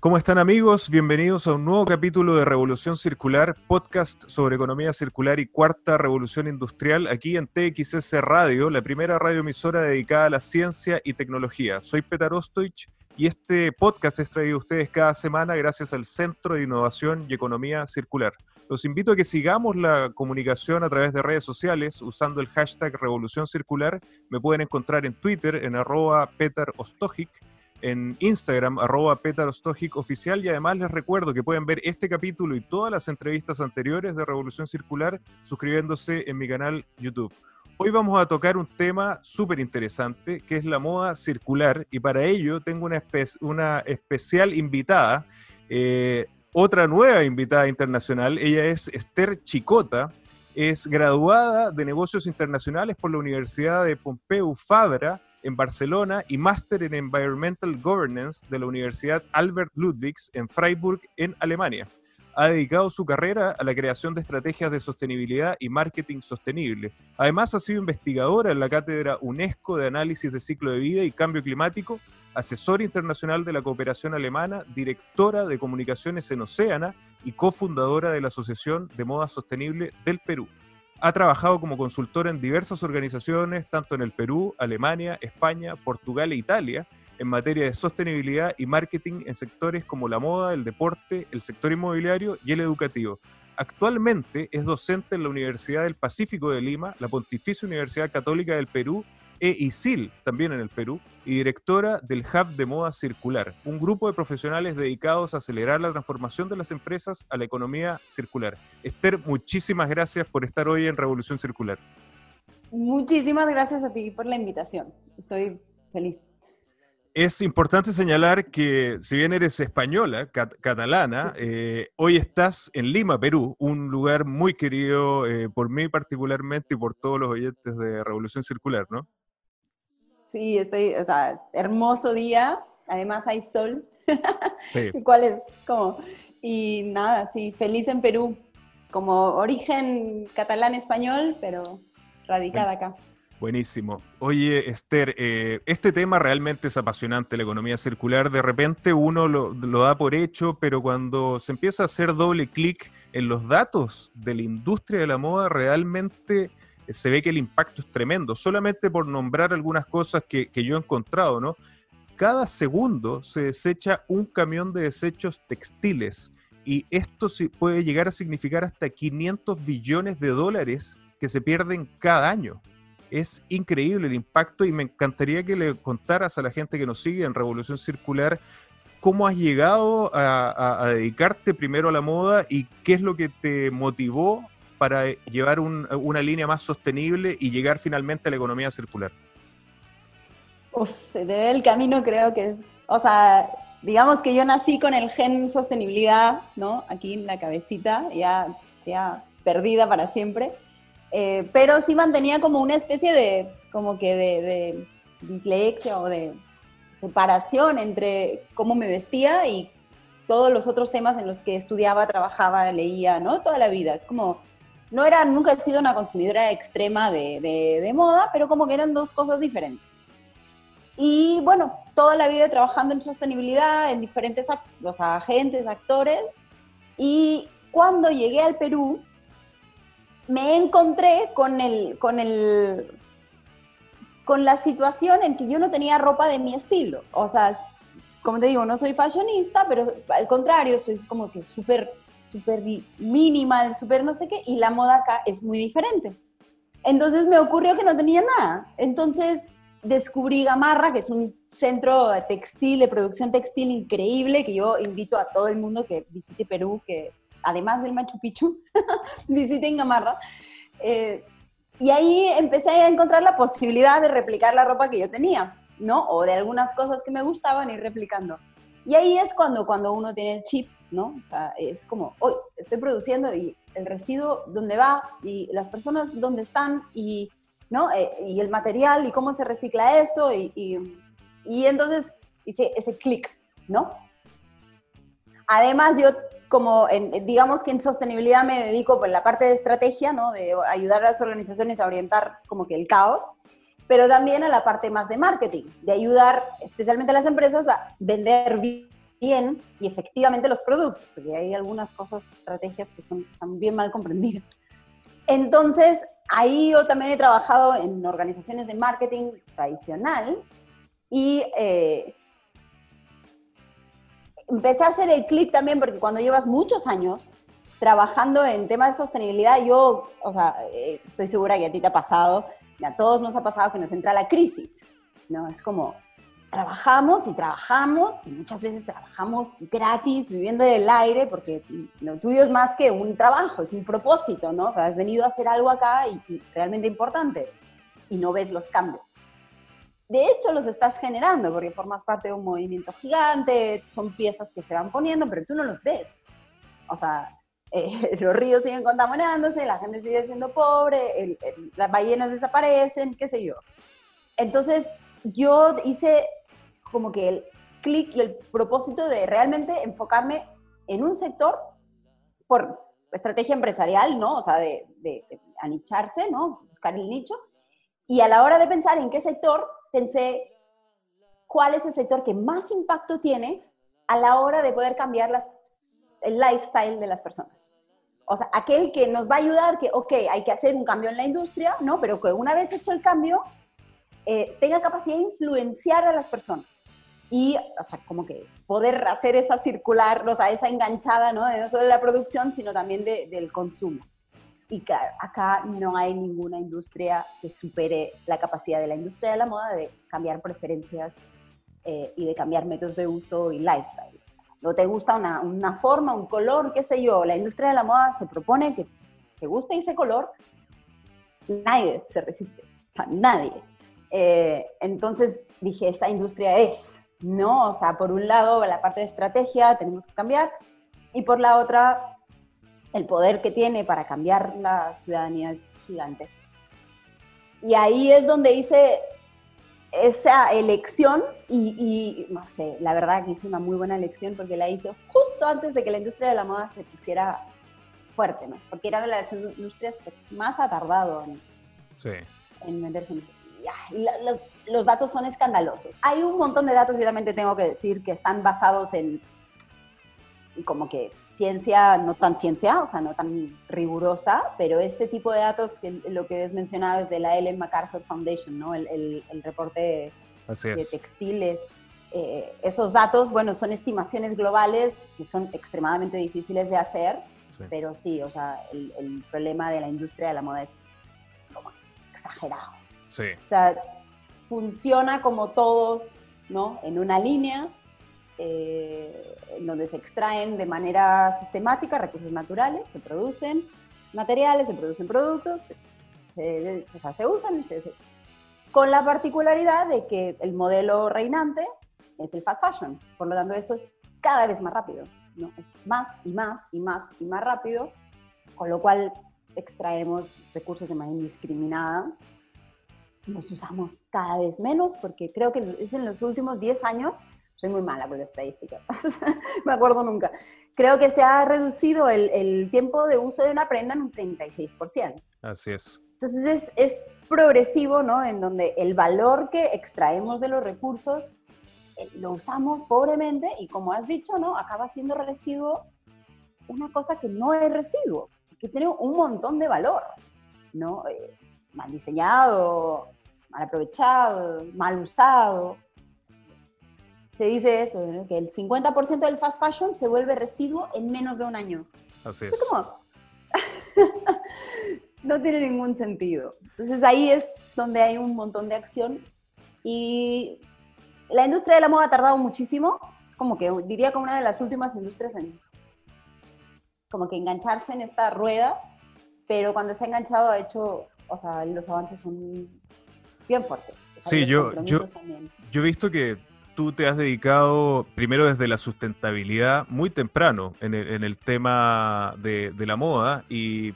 ¿Cómo están amigos? Bienvenidos a un nuevo capítulo de Revolución Circular, podcast sobre economía circular y cuarta revolución industrial, aquí en TXS Radio, la primera radioemisora dedicada a la ciencia y tecnología. Soy Petar Ostoich y este podcast es traído a ustedes cada semana gracias al Centro de Innovación y Economía Circular. Los invito a que sigamos la comunicación a través de redes sociales usando el hashtag Revolución Circular. Me pueden encontrar en Twitter en arroba Petar Ostojic en Instagram, arroba oficial. Y además les recuerdo que pueden ver este capítulo y todas las entrevistas anteriores de Revolución Circular suscribiéndose en mi canal YouTube. Hoy vamos a tocar un tema súper interesante que es la moda circular y para ello tengo una, una especial invitada, eh, otra nueva invitada internacional. Ella es Esther Chicota, es graduada de negocios internacionales por la Universidad de Pompeu Fabra en Barcelona y máster en Environmental Governance de la Universidad Albert Ludwigs en Freiburg, en Alemania. Ha dedicado su carrera a la creación de estrategias de sostenibilidad y marketing sostenible. Además, ha sido investigadora en la cátedra UNESCO de Análisis de Ciclo de Vida y Cambio Climático, asesora internacional de la cooperación alemana, directora de comunicaciones en Océana y cofundadora de la Asociación de Moda Sostenible del Perú. Ha trabajado como consultor en diversas organizaciones, tanto en el Perú, Alemania, España, Portugal e Italia, en materia de sostenibilidad y marketing en sectores como la moda, el deporte, el sector inmobiliario y el educativo. Actualmente es docente en la Universidad del Pacífico de Lima, la Pontificia Universidad Católica del Perú e ISIL, también en el Perú, y directora del Hub de Moda Circular, un grupo de profesionales dedicados a acelerar la transformación de las empresas a la economía circular. Esther, muchísimas gracias por estar hoy en Revolución Circular. Muchísimas gracias a ti por la invitación. Estoy feliz. Es importante señalar que si bien eres española, catalana, eh, hoy estás en Lima, Perú, un lugar muy querido eh, por mí particularmente y por todos los oyentes de Revolución Circular, ¿no? Sí, estoy, o sea, hermoso día, además hay sol. Sí. ¿Cuál es? Como, y nada, sí, feliz en Perú, como origen catalán-español, pero radicada acá. Buenísimo. Oye, Esther, eh, este tema realmente es apasionante, la economía circular. De repente uno lo, lo, da por hecho, pero cuando se empieza a hacer doble clic en los datos de la industria de la moda, realmente se ve que el impacto es tremendo. Solamente por nombrar algunas cosas que, yo he encontrado, ¿no? Cada segundo se desecha un camión de desechos textiles y esto puede llegar a significar hasta 500 billones de dólares que se pierden cada año. Es increíble el impacto y me encantaría que le contaras a la gente que nos sigue en Revolución Circular cómo has llegado a dedicarte primero a la moda y qué es lo que te motivó para llevar una línea más sostenible y llegar finalmente a la economía circular? Uf, de el camino creo que es, o sea, digamos que yo nací con el gen sostenibilidad, ¿no? Aquí en la cabecita, ya, ya perdida para siempre, eh, pero sí mantenía como una especie de, como que de, de dislexia o de separación entre cómo me vestía y todos los otros temas en los que estudiaba, trabajaba, leía, ¿no? Toda la vida. Es como no era, nunca he sido una consumidora extrema de, de, moda, pero como que eran dos cosas diferentes. Y bueno, toda la vida trabajando en sostenibilidad, en diferentes los agentes, actores. Y cuando llegué al Perú, me encontré con, el, con, el, con la situación en que yo no tenía ropa de mi estilo. O sea, como te digo, no soy fashionista, pero al contrario, soy como que súper súper minimal, súper no sé qué, y la moda acá es muy diferente. Entonces me ocurrió que no tenía nada. Entonces descubrí Gamarra, que es un centro textil, de producción textil increíble, que yo invito a todo el mundo que visite Perú, que además del Machu Picchu, visiten Gamarra. Eh, y ahí empecé a encontrar la posibilidad de replicar la ropa que yo tenía, ¿no? O de algunas cosas que me gustaban ir replicando. Y ahí es cuando, cuando uno tiene el chip ¿no? O sea, es como, hoy estoy produciendo y el residuo dónde va y las personas dónde están y, ¿no? Eh, y el material y cómo se recicla eso y, y, entonces hice ese clic, ¿no? Además, yo como, digamos que en sostenibilidad me dedico por la parte de estrategia, ¿no? De ayudar a las organizaciones a orientar como que el caos, pero también a la parte más de marketing, de ayudar especialmente a las empresas a vender bien y efectivamente los productos, porque hay algunas cosas, estrategias que son, están bien mal comprendidas. Entonces, ahí yo también he trabajado en organizaciones de marketing tradicional y eh, empecé a hacer el clic también porque cuando llevas muchos años trabajando en temas de sostenibilidad, yo, o sea, eh, estoy segura que a ti te ha pasado, a todos nos ha pasado que nos entra la crisis, ¿no? Es como, trabajamos y trabajamos, y muchas veces trabajamos gratis, viviendo del aire, porque lo tuyo es más que un trabajo, es un propósito, ¿no? O sea, has venido a hacer algo acá y, realmente importante, y no ves los cambios. De hecho, los estás generando porque formas parte de un movimiento gigante, son piezas que se van poniendo, pero tú no los ves. O sea, eh, los ríos siguen contaminándose, la gente sigue siendo pobre, las ballenas desaparecen, qué sé yo. Entonces, yo hice como que el clic y el propósito de realmente enfocarme en un sector por estrategia empresarial, ¿no? O sea, de, de, anicharse, ¿no? Buscar el nicho. Y a la hora de pensar en qué sector, pensé cuál es el sector que más impacto tiene a la hora de poder cambiar las, el lifestyle de las personas. O sea, aquel que nos va a ayudar, que, ok, hay que hacer un cambio en la industria, ¿no? Pero que una vez hecho el cambio, eh, tenga capacidad de influenciar a las personas y, o sea, como que poder hacer esa circular, o sea, esa enganchada, ¿no? No solo de la producción, sino también de, del consumo. Y acá no hay ninguna industria que supere la capacidad de la industria de la moda de cambiar preferencias eh, y de cambiar métodos de uso y lifestyle. O sea, no te gusta una, una, forma, un color, qué sé yo, la industria de la moda se propone que te guste ese color, nadie se resiste, nadie. Eh, entonces dije, esta industria es, ¿no? O sea, por un lado, la parte de estrategia tenemos que cambiar y por la otra, el poder que tiene para cambiar la ciudadanía es gigantesco. Y ahí es donde hice esa elección y, no sé, la verdad que hice una muy buena elección porque la hice justo antes de que la industria de la moda se pusiera fuerte, ¿no? Porque era de las industrias que más ha tardado en, sí. en meterse en los, los, datos son escandalosos. Hay un montón de datos, obviamente tengo que decir, que están basados en como que ciencia, no tan ciencia, o sea, no tan rigurosa, pero este tipo de datos, que lo que has mencionado es de la Ellen MacArthur Foundation, ¿no? El, el, reporte de textiles. Eh, esos datos, bueno, son estimaciones globales que son extremadamente difíciles de hacer, pero sí, o sea, el, el problema de la industria de la moda es como exagerado. O sea, funciona como todos, ¿no? En una línea, eh, en donde se extraen de manera sistemática recursos naturales, se producen materiales, se producen productos, se, o sea, se usan, con la particularidad de que el modelo reinante es el fast fashion, por lo tanto eso es cada vez más rápido, ¿no? Es más y más y más y más rápido, con lo cual extraemos recursos de manera indiscriminada los usamos cada vez menos porque creo que es en los últimos 10 años, soy muy mala con las estadísticas, me acuerdo nunca, creo que se ha reducido el, el, tiempo de uso de una prenda en un 36%. Así es. Entonces es, es progresivo, ¿no? En donde el valor que extraemos de los recursos eh, lo usamos pobremente y como has dicho, ¿no? Acaba siendo residuo una cosa que no es residuo, que tiene un montón de valor, ¿no? Eh, mal diseñado, mal aprovechado, mal usado. Se dice eso, que el 50% del fast fashion se vuelve residuo en menos de un año. Así es. no tiene ningún sentido. Entonces ahí es donde hay un montón de acción y la industria de la moda ha tardado muchísimo. Es como que diría que una de las últimas industrias en como que engancharse en esta rueda, pero cuando se ha enganchado ha hecho, o sea, los avances son bien fuerte. Sí, yo, yo, yo he visto que tú te has dedicado primero desde la sustentabilidad muy temprano en el, tema de, la moda y,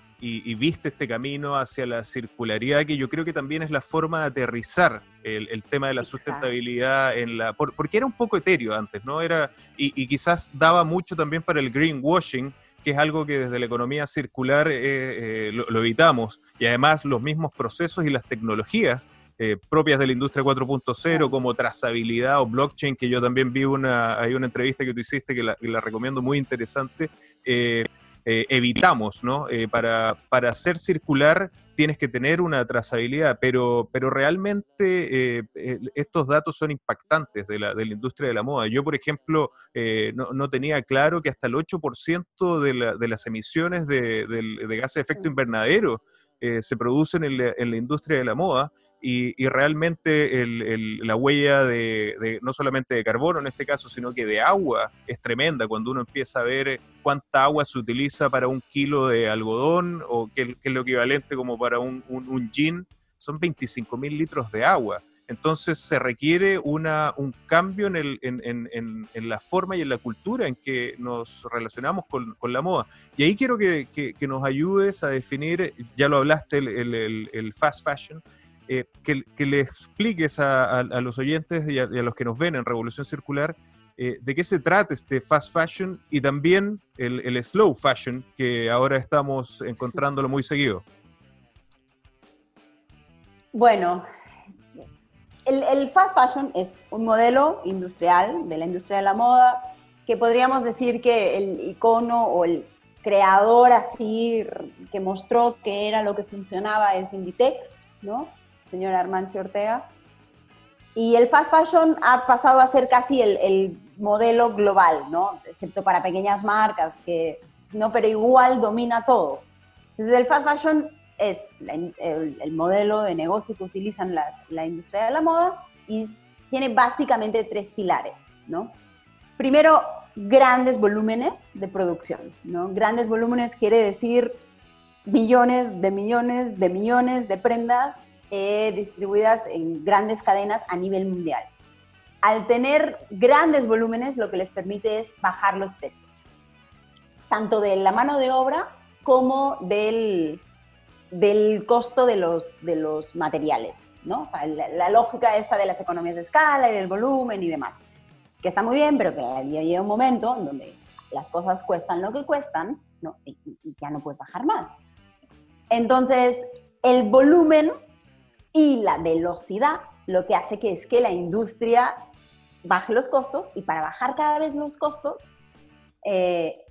viste este camino hacia la circularidad que yo creo que también es la forma de aterrizar el, tema de la sustentabilidad en la... porque era un poco etéreo antes, ¿no? Era, y, quizás daba mucho también para el greenwashing, que es algo que desde la economía circular eh, eh, lo evitamos y además los mismos procesos y las tecnologías eh, propias de la industria 4.0, como trazabilidad o blockchain, que yo también vi una, hay una entrevista que tú hiciste que la, recomiendo muy interesante. Eh, eh, evitamos, ¿no? para, para ser circular tienes que tener una trazabilidad, pero, pero realmente estos datos son impactantes de la, de la, industria de la moda. Yo, por ejemplo, no, no, tenía claro que hasta el 8% de, la, de, las emisiones de, de, gases de efecto invernadero se producen en la, en la, industria de la moda y, realmente la huella de, no solamente de carbono en este caso, sino que de agua es tremenda cuando uno empieza a ver cuánta agua se utiliza para un kilo de algodón o qué, es lo equivalente como para un, un, gin, son 25 mil litros de agua. Entonces se requiere una, un cambio en, el, en, en, en, la forma y en la cultura en que nos relacionamos con, con la moda. Y ahí quiero que, que, nos ayudes a definir, ya lo hablaste, el, el, el fast fashion, eh, que, le expliques a, los oyentes y a, los que nos ven en Revolución Circular eh, de qué se trata este fast fashion y también el, slow fashion que ahora estamos encontrándolo muy seguido. Bueno, el, fast fashion es un modelo industrial de la industria de la moda que podríamos decir que el icono o el creador así que mostró que era lo que funcionaba es Inditex, ¿no? Señora Armancio Ortega. Y el fast fashion ha pasado a ser casi el, modelo global, ¿no? Excepto para pequeñas marcas, que no, pero igual domina todo. Entonces el fast fashion es el, modelo de negocio que utilizan las, la industria de la moda y tiene básicamente tres pilares, ¿no? Primero, grandes volúmenes de producción, ¿no? Grandes volúmenes quiere decir millones de millones de millones de prendas eh, distribuidas en grandes cadenas a nivel mundial. Al tener grandes volúmenes, lo que les permite es bajar los precios, tanto de la mano de obra como del, del costo de los, de los materiales, ¿no? la, lógica esta de las economías de escala y del volumen y demás, que está muy bien, pero que llega un momento en donde las cosas cuestan lo que cuestan, ¿no? y ya no puedes bajar más. Entonces, el volumen y la velocidad lo que hace que es que la industria baje los costos y para bajar cada vez los costos, eh,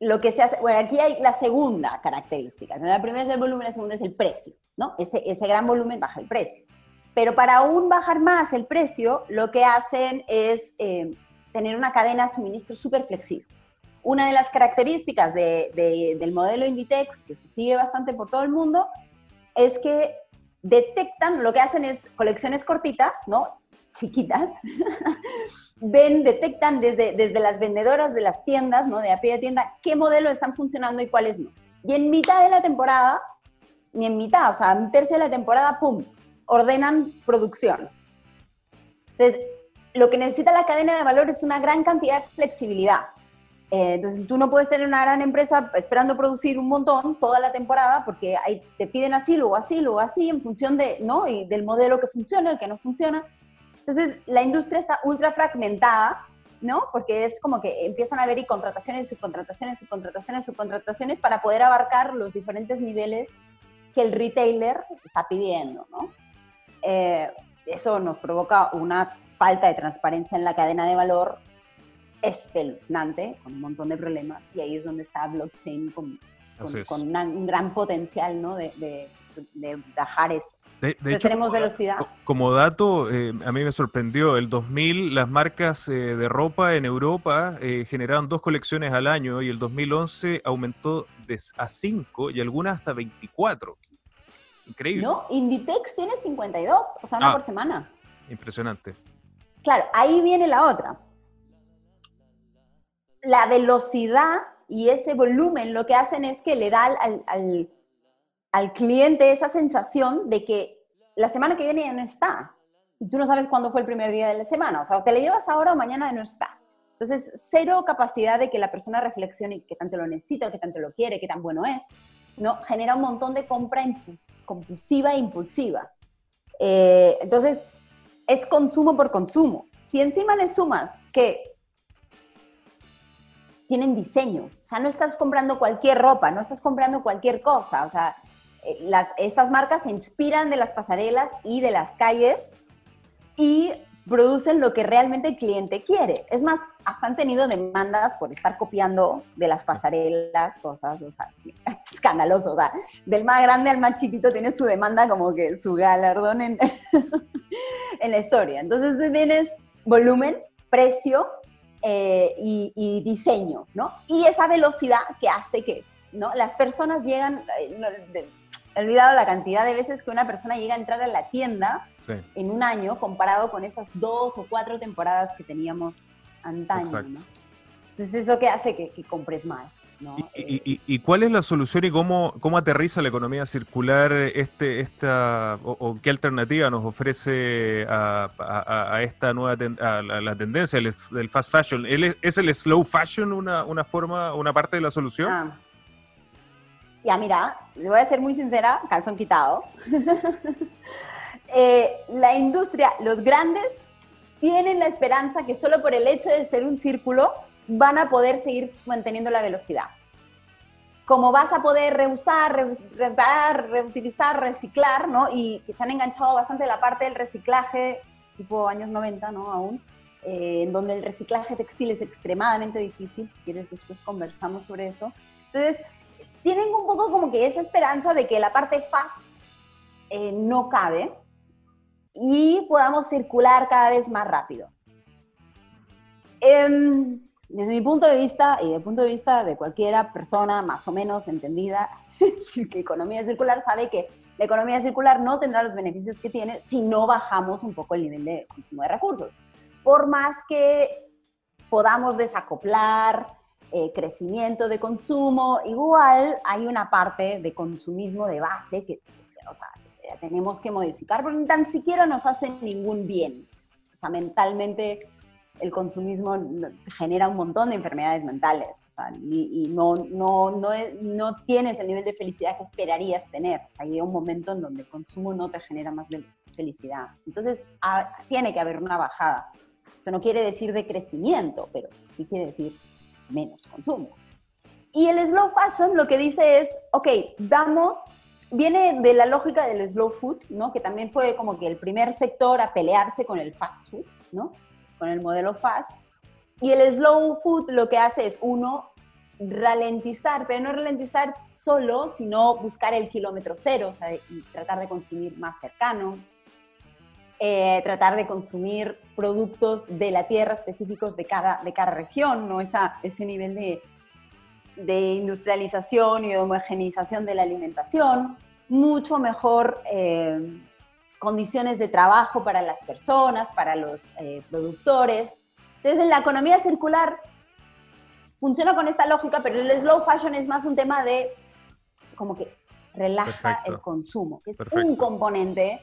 lo que se hace, bueno, aquí hay la segunda característica. La primera es el volumen, la segunda es el precio, ¿no? Ese, ese gran volumen baja el precio. Pero para aún bajar más el precio, lo que hacen es eh, tener una cadena de suministro súper flexible. Una de las características del modelo Inditex, que se sigue bastante por todo el mundo, es que detectan, lo que hacen es colecciones cortitas, ¿no? Chiquitas, ven, detectan desde, desde las vendedoras de las tiendas, ¿no? De a pie de tienda, qué modelos están funcionando y cuáles no. Y en mitad de la temporada, ni en mitad, o sea, en tercia de la temporada, ¡pum!, ordenan producción. Entonces, lo que necesita la cadena de valor es una gran cantidad de flexibilidad. Eh, entonces, tú no puedes tener una gran empresa esperando producir un montón toda la temporada porque ahí te piden así, luego así, luego así, en función de, ¿no? Y del modelo que funciona, el que no funciona. Entonces, la industria está ultra fragmentada, ¿no? Porque es como que empiezan a haber y contrataciones, subcontrataciones, subcontrataciones, subcontrataciones para poder abarcar los diferentes niveles que el retailer está pidiendo, ¿no? Eh, eso nos provoca una falta de transparencia en la cadena de valor espeluznante, con un montón de problemas, y ahí es donde está blockchain con, con, un gran potencial ¿no? de, de, de bajar eso. De, hecho, tenemos velocidad. Como dato, eh, a mí me sorprendió, el 2000 las marcas eh, de ropa en Europa eh, generaban dos colecciones al año y el 2011 aumentó a 5 y algunas hasta 24. Increíble. No, Inditex tiene 52, o sea, una ah, por semana. Impresionante. Claro, ahí viene la otra la velocidad y ese volumen lo que hacen es que le da al, cliente esa sensación de que la semana que viene ya no está. Y tú no sabes cuándo fue el primer día de la semana. O sea, te le llevas ahora o mañana no está. Entonces, cero capacidad de que la persona reflexione qué tanto lo necesita, qué tanto lo quiere, qué tan bueno es. ¿no? Genera un montón de compra compulsiva e impulsiva. Eh, entonces, es consumo por consumo. Si encima le sumas que tienen diseño. O sea, no estás comprando cualquier ropa, no estás comprando cualquier cosa. O sea, eh, estas marcas se inspiran de las pasarelas y de las calles y producen lo que realmente el cliente quiere. Es más, hasta han tenido demandas por estar copiando de las pasarelas, cosas, o sea, escandaloso. O sea, del más grande al más chiquito tiene su demanda como que su galardón en, en la historia. Entonces tienes volumen, precio eh, y, diseño, ¿no? Y esa velocidad que hace que, ¿no? Las personas llegan, eh, he olvidado la cantidad de veces que una persona llega a entrar a la tienda en un año comparado con esas dos o cuatro temporadas que teníamos antaño. ¿no? Entonces eso que hace que, compres más. ¿No? ¿Y, cuál es la solución y cómo, cómo aterriza la economía circular este, esta, o, qué alternativa nos ofrece a, esta nueva a la, tendencia del, fast fashion? ¿Es el slow fashion una, una forma, una parte de la solución? Ah. Ya, mira, le voy a ser muy sincera, calzón quitado. Eh, la industria, los grandes, tienen la esperanza que solo por el hecho de ser un círculo van a poder seguir manteniendo la velocidad. Como vas a poder reusar, reparar, reutilizar, reciclar, ¿no? Y que se han enganchado bastante la parte del reciclaje, tipo años 90, ¿no? Aún, eh, en donde el reciclaje textil es extremadamente difícil. Si quieres, después conversamos sobre eso. Entonces, tienen un poco como que esa esperanza de que la parte fast eh, no cabe y podamos circular cada vez más rápido. Em, desde mi punto de vista y desde el punto de vista de cualquiera persona más o menos entendida que economía circular sabe que la economía circular no tendrá los beneficios que tiene si no bajamos un poco el nivel de consumo de recursos. Por más que podamos desacoplar, eh, crecimiento de consumo, igual hay una parte de consumismo de base que, o sea, tenemos que modificar, porque ni tan siquiera nos hace ningún bien. O sea, mentalmente el consumismo genera un montón de enfermedades mentales, o sea, y, no, no, no, no, tienes el nivel de felicidad que esperarías tener. O sea, llega un momento en donde el consumo no te genera más felicidad. Entonces, tiene que haber una bajada. Eso no quiere decir de crecimiento, pero sí quiere decir menos consumo. Y el slow fashion lo que dice es, ok, vamos, viene de la lógica del slow food, ¿no? Que también fue como que el primer sector a pelearse con el fast food, ¿no? Con el modelo fast. Y el slow food lo que hace es, uno, ralentizar, pero no ralentizar solo, sino buscar el kilómetro cero, o sea, y tratar de consumir más cercano, eh, tratar de consumir productos de la tierra específicos de cada, de cada región, ¿no? Esa, ese nivel de, de industrialización y de homogeneización de la alimentación, mucho mejor eh, condiciones de trabajo para las personas, para los eh, productores. Entonces, en la economía circular funciona con esta lógica, pero el slow fashion es más un tema de como que relaja el consumo, que es un componente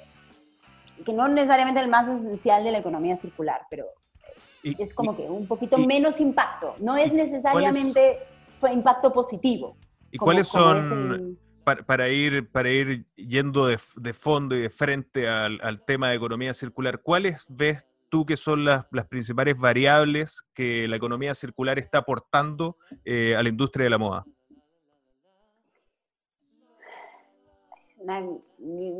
que no necesariamente el más esencial de la economía circular, pero es como que un poquito menos impacto. No es necesariamente impacto positivo. ¿Y cuáles son, para, ir, para ir yendo de, fondo y de frente al, tema de economía circular, cuáles ves tú que son las, principales variables que la economía circular está aportando eh, a la industria de la moda? una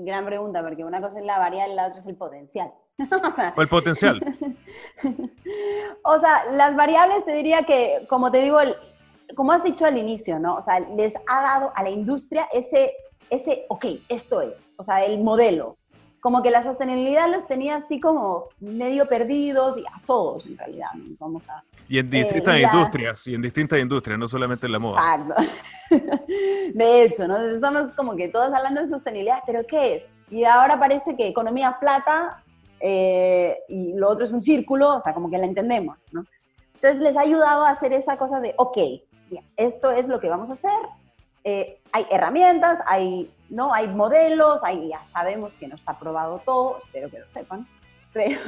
gran pregunta, porque una cosa es la variable la otra es el potencial. o, el potencial. o sea, las variables te diría que, como te digo, como has dicho al inicio, ¿no? O sea, les ha dado a la industria ese, ese, ok, esto es, o sea, el modelo como que la sostenibilidad los tenía así como medio perdidos, y a todos en realidad, vamos a... Y en distintas eh, industrias, y en distintas industrias, no solamente en la moda. Exacto. De hecho, ¿no? Estamos como que todos hablando de sostenibilidad, pero ¿qué es? Y ahora parece que economía plata eh, y lo otro es un círculo, o sea, como que la entendemos, ¿no? Entonces les ha ayudado a hacer esa cosa de, ok, esto es lo que vamos a hacer, eh, hay herramientas, hay, ¿no? hay modelos, hay, ya sabemos que no está probado todo, espero que lo sepan, pero,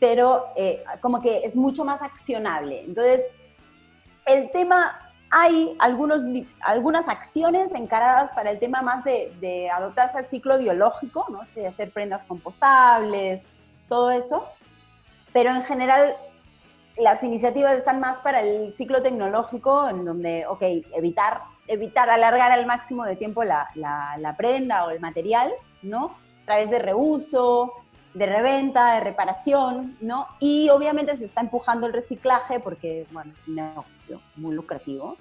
pero eh, como que es mucho más accionable. Entonces, el tema, hay algunos, algunas acciones encaradas para el tema más de, de adoptarse al ciclo biológico, ¿no? de hacer prendas compostables, todo eso, pero en general las iniciativas están más para el ciclo tecnológico, en donde, ok, evitar evitar alargar al máximo de tiempo la, la, prenda o el material, ¿no? A través de reuso, de reventa, de reparación, ¿no? Y obviamente se está empujando el reciclaje porque, bueno, es un negocio muy lucrativo.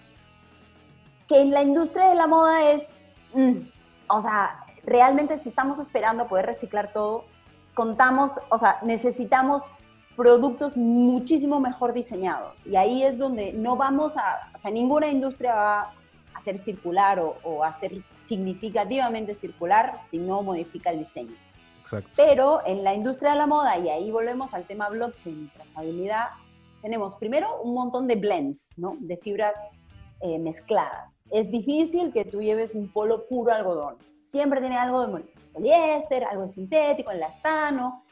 Que en la industria de la moda es, mm, o sea, realmente si estamos esperando poder reciclar todo, contamos, o sea, necesitamos productos muchísimo mejor diseñados. Y ahí es donde no vamos a, o sea, ninguna industria va a ser circular o, o a ser significativamente circular si no modifica el diseño. Exacto. Pero en la industria de la moda, y ahí volvemos al tema blockchain y trazabilidad, tenemos primero un montón de blends, ¿no? De fibras eh, mezcladas. Es difícil que tú lleves un polo puro algodón. Siempre tiene algo de poliéster, algo de sintético, elastano,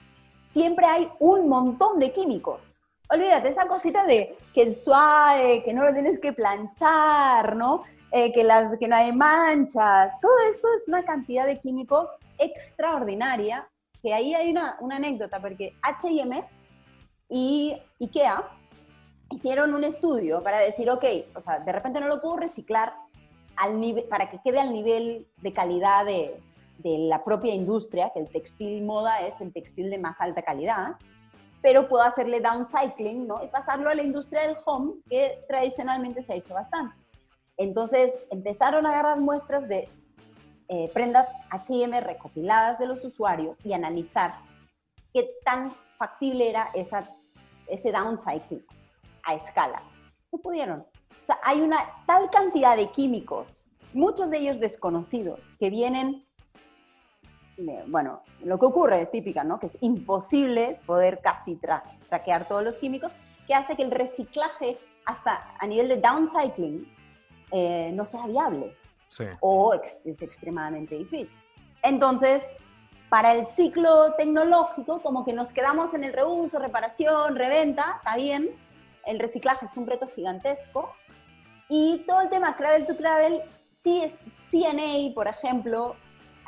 siempre hay un montón de químicos. Olvídate, esa cosita de que es suave, que no lo tienes que planchar, ¿no? Eh, que, las, que no hay manchas, todo eso es una cantidad de químicos extraordinaria, que ahí hay una, una anécdota, porque H&M y IKEA hicieron un estudio para decir, ok, o sea, de repente no lo puedo reciclar al nivel, para que quede al nivel de calidad de, de la propia industria, que el textil moda es el textil de más alta calidad, pero puedo hacerle downcycling ¿no? y pasarlo a la industria del home, que tradicionalmente se ha hecho bastante. Entonces empezaron a agarrar muestras de eh, prendas HM recopiladas de los usuarios y analizar qué tan factible era esa, ese downcycling a escala. No pudieron. O sea, hay una tal cantidad de químicos, muchos de ellos desconocidos, que vienen bueno, lo que ocurre, típica, ¿no? Que es imposible poder casi traquear todos los químicos, que hace que el reciclaje hasta a nivel de downcycling eh, no sea viable. O es extremadamente difícil. Entonces, para el ciclo tecnológico, como que nos quedamos en el reuso, reparación, reventa, está bien. El reciclaje es un reto gigantesco. Y todo el tema Cradle to Cradle, CNA, por ejemplo,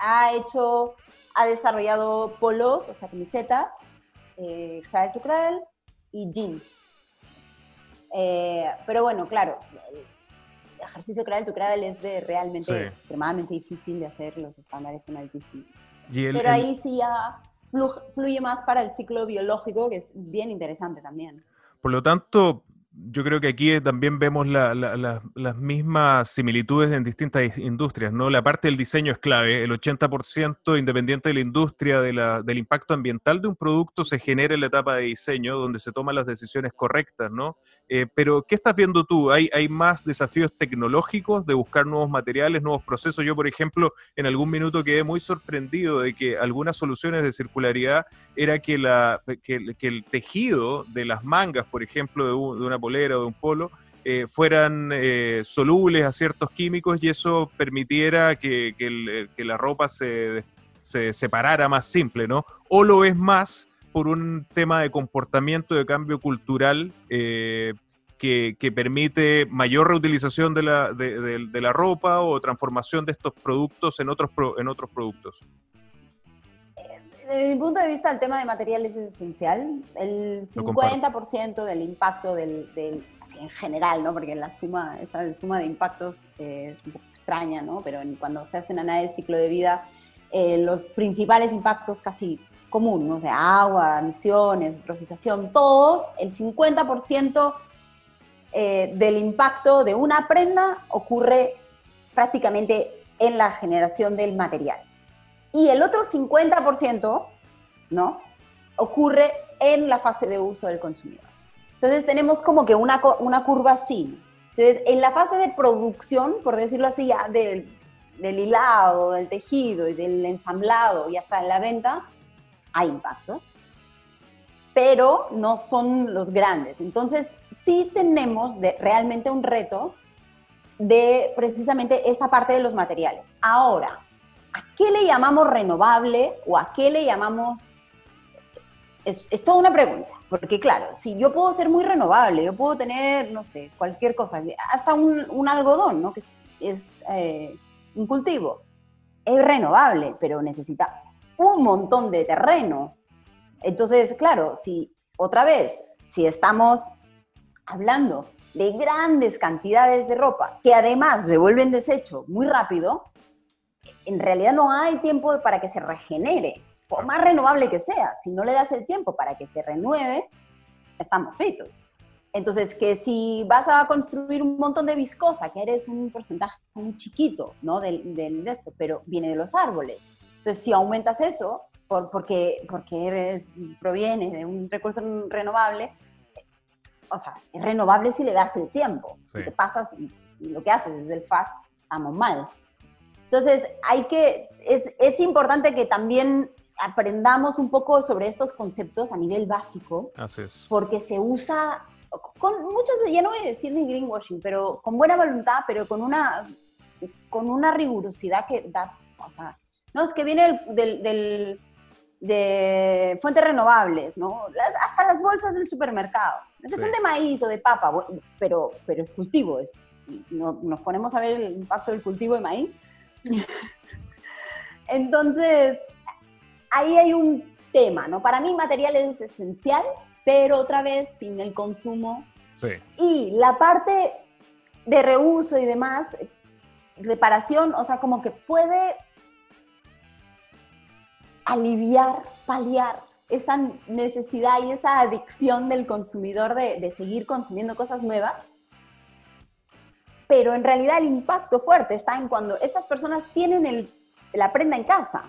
ha hecho, ha desarrollado polos, o sea, camisetas, eh, cradle to cradle y jeans. Eh, pero bueno, claro, el ejercicio cradle to cradle es de realmente extremadamente difícil de hacer, los estándares son altísimos. pero ahí sí ya fluye más para el ciclo biológico, que es bien interesante también. Por lo tanto, yo creo que aquí también vemos las mismas similitudes en distintas industrias, ¿no? La parte del diseño es clave. El 80% independiente de la industria, del impacto ambiental de un producto se genera en la etapa de diseño, donde se toman las decisiones correctas, ¿no? Eh, pero, ¿qué estás viendo tú? ¿Hay, ¿Hay más desafíos tecnológicos de buscar nuevos materiales, nuevos procesos? Yo, por ejemplo, en algún minuto quedé muy sorprendido de que algunas soluciones de circularidad era que, la, que, el tejido de las mangas, por ejemplo, de una polera o de un polo, eh, fueran eh, solubles a ciertos químicos y eso permitiera que, la ropa se, separara más simple, ¿no? O lo es más por un tema de comportamiento, de cambio cultural eh, que, permite mayor reutilización de la, de, la ropa o transformación de estos productos en otros, en otros productos desde mi punto de vista, el tema de materiales es esencial. El 50% del impacto del, en general, ¿no? Porque la suma, esa suma de impactos eh, es un poco extraña, ¿no? Pero cuando se hacen análisis de ciclo de vida, eh, los principales impactos casi comunes, ¿no? o sea, agua, emisiones, eutrofización, todos, el 50% eh, del impacto de una prenda ocurre prácticamente en la generación del material. Y el otro 50%, ¿no? Ocurre en la fase de uso del consumidor. Entonces tenemos como que una, una curva así. Entonces, en la fase de producción, por decirlo así, ya del, del hilado, del tejido y del ensamblado y hasta en la venta, hay impactos, pero no son los grandes. Entonces, sí tenemos de, realmente un reto de precisamente esa parte de los materiales. Ahora, ¿a qué le llamamos renovable o a qué le llamamos... Es, toda una pregunta, porque claro, si yo puedo ser muy renovable, yo puedo tener, no sé, cualquier cosa, hasta un, algodón, ¿no? Que es, eh, un cultivo, es renovable, pero necesita un montón de terreno. Entonces, claro, si otra vez, si estamos hablando de grandes cantidades de ropa, que además devuelven desecho muy rápido, en realidad no hay tiempo para que se regenere, por más renovable que sea. Si no le das el tiempo para que se renueve, estamos fritos. Entonces, que si vas a construir un montón de viscosa, que eres un porcentaje muy chiquito, ¿no? Del, de esto, pero viene de los árboles. Entonces, si aumentas eso, por, porque, porque eres, proviene de un recurso renovable, o sea, es renovable si le das el tiempo. Si te pasas y, lo que haces es el fast, estamos mal. Entonces, hay que, es, es importante que también aprendamos un poco sobre estos conceptos a nivel básico. Así es. Porque se usa con muchas ya no voy a decir ni greenwashing, pero con buena voluntad, pero con una, con una rigurosidad que da, o sea, no, es que viene del, del, de fuentes renovables, ¿no? hasta las bolsas del supermercado. Sí. Son de maíz o de papa, pero, pero el cultivo es. No, nos ponemos a ver el impacto del cultivo de maíz. Entonces, ahí hay un tema, ¿no? Para mí material es esencial, pero otra vez sin el consumo. Sí. Y la parte de reuso y demás, reparación, o sea, como que puede aliviar, paliar esa necesidad y esa adicción del consumidor de, de, seguir consumiendo cosas nuevas. Pero en realidad el impacto fuerte está en cuando estas personas tienen el, la prenda en casa.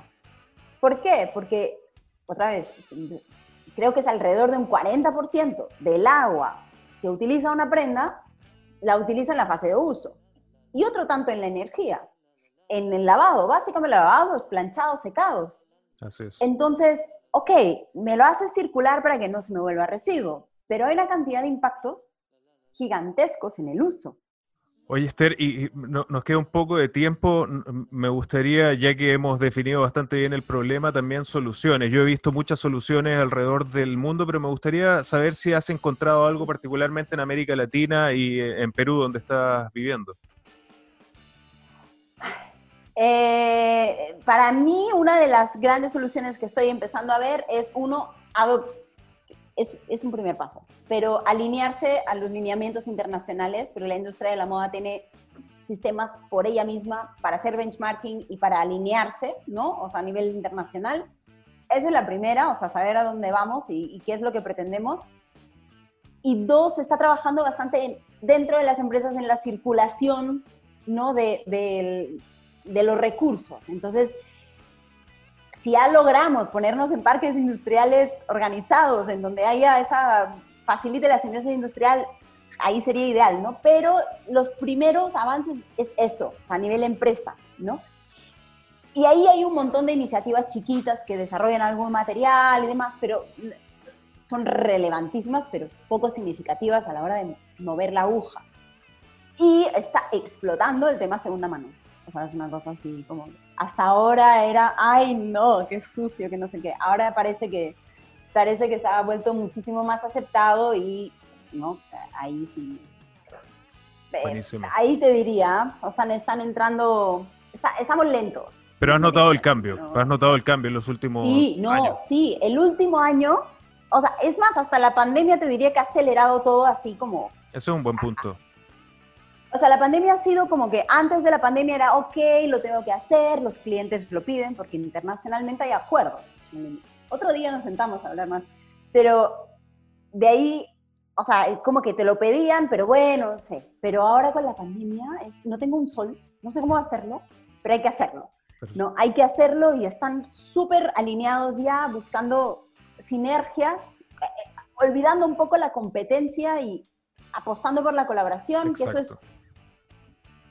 ¿Por qué? Porque, otra vez, creo que es alrededor de un 40% del agua que utiliza una prenda, la utiliza en la fase de uso. Y otro tanto en la energía. En el lavado, básicamente lavados, planchados, secados. Así es. Entonces, ok, me lo hace circular para que no se me vuelva residuo, pero hay una cantidad de impactos gigantescos en el uso. Oye, Esther, y, no, nos queda un poco de tiempo. Me gustaría, ya que hemos definido bastante bien el problema, también soluciones. Yo he visto muchas soluciones alrededor del mundo, pero me gustaría saber si has encontrado algo particularmente en América Latina y en Perú, donde estás viviendo. Eh, para mí, una de las grandes soluciones que estoy empezando a ver es uno, es, es, un primer paso, pero alinearse a los lineamientos internacionales, pero la industria de la moda tiene sistemas por ella misma para hacer benchmarking y para alinearse, ¿no? O sea, a nivel internacional. Esa es la primera, o sea, saber a dónde vamos y, y qué es lo que pretendemos. Y dos, se está trabajando bastante en, dentro de las empresas en la circulación, ¿no? De, de, de los recursos. Entonces, si ya logramos ponernos en parques industriales organizados, en donde haya esa, facilite la simbiosis industrial, ahí sería ideal, ¿no? Pero los primeros avances es eso, o sea, a nivel empresa, ¿no? Y ahí hay un montón de iniciativas chiquitas que desarrollan algún material y demás, pero son relevantísimas, pero poco significativas a la hora de mover la aguja. Y está explotando el tema segunda mano. O sea, es una cosa así como... Hasta ahora era, ay no, qué sucio, que no sé qué. Ahora parece que, parece que se ha vuelto muchísimo más aceptado y, ¿no? Ahí sí. Buenísimo. Ahí te diría, o sea, están entrando, está, estamos lentos. Pero has notado el cambio, no. has notado el cambio en los últimos sí, no, años. Sí, el último año, o sea, es más, hasta la pandemia te diría que ha acelerado todo así como... Eso es un buen punto. O sea, la pandemia ha sido como que antes de la pandemia era, ok, lo tengo que hacer, los clientes lo piden, porque internacionalmente hay acuerdos. Otro día nos sentamos a hablar más. Pero de ahí, o sea, como que te lo pedían, pero bueno, no sé. Pero ahora con la pandemia, es, no tengo un sol, no sé cómo hacerlo, pero hay que hacerlo. ¿no? Hay que hacerlo y están súper alineados ya, buscando sinergias, eh, olvidando un poco la competencia y apostando por la colaboración, Exacto. que eso es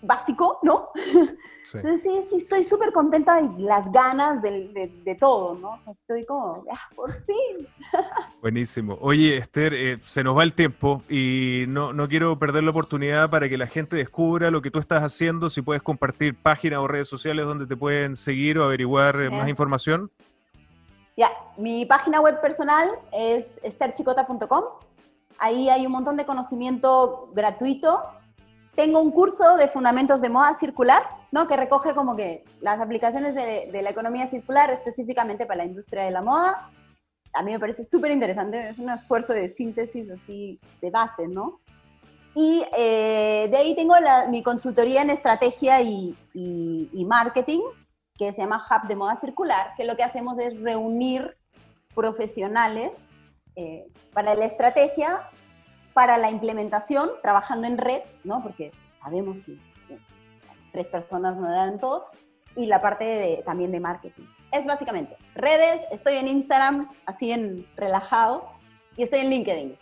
básico, ¿no? Sí. Entonces sí, sí estoy súper contenta y las ganas de, de, de todo, ¿no? Estoy como, ah, por fin. Buenísimo. Oye, Esther, eh, se nos va el tiempo y no, no quiero perder la oportunidad para que la gente descubra lo que tú estás haciendo, si puedes compartir páginas o redes sociales donde te pueden seguir o averiguar eh, más información. Ya, mi página web personal es esterchicota.com. Ahí hay un montón de conocimiento gratuito tengo un curso de fundamentos de moda circular, ¿no? Que recoge como que las aplicaciones de, de la economía circular específicamente para la industria de la moda. A mí me parece súper interesante, es un esfuerzo de síntesis así de base, ¿no? Y eh, de ahí tengo mi consultoría en estrategia y, marketing, que se llama Hub de Moda Circular, que lo que hacemos es reunir profesionales eh, para la estrategia, para la implementación, trabajando en red, ¿no? porque sabemos que tres personas no dan todo, y la parte de, también de marketing. Es básicamente redes, estoy en Instagram, así en relajado, y estoy en LinkedIn.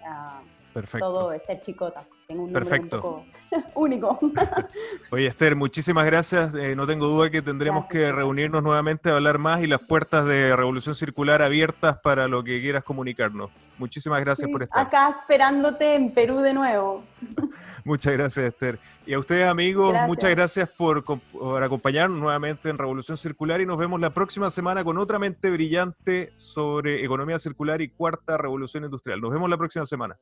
Uh, Perfecto. Todo Esther Chicota. Tengo un Perfecto. único. Oye, Esther, muchísimas gracias. Eh, no tengo duda que tendremos que reunirnos nuevamente a hablar más y las puertas de Revolución Circular abiertas para lo que quieras comunicarnos. Muchísimas gracias por estar. Acá esperándote en Perú de nuevo. Muchas gracias, Esther. Y a ustedes, amigos, muchas gracias por, por, acompañarnos nuevamente en Revolución Circular y nos vemos la próxima semana con otra mente brillante sobre economía circular y cuarta revolución industrial. Nos vemos la próxima semana.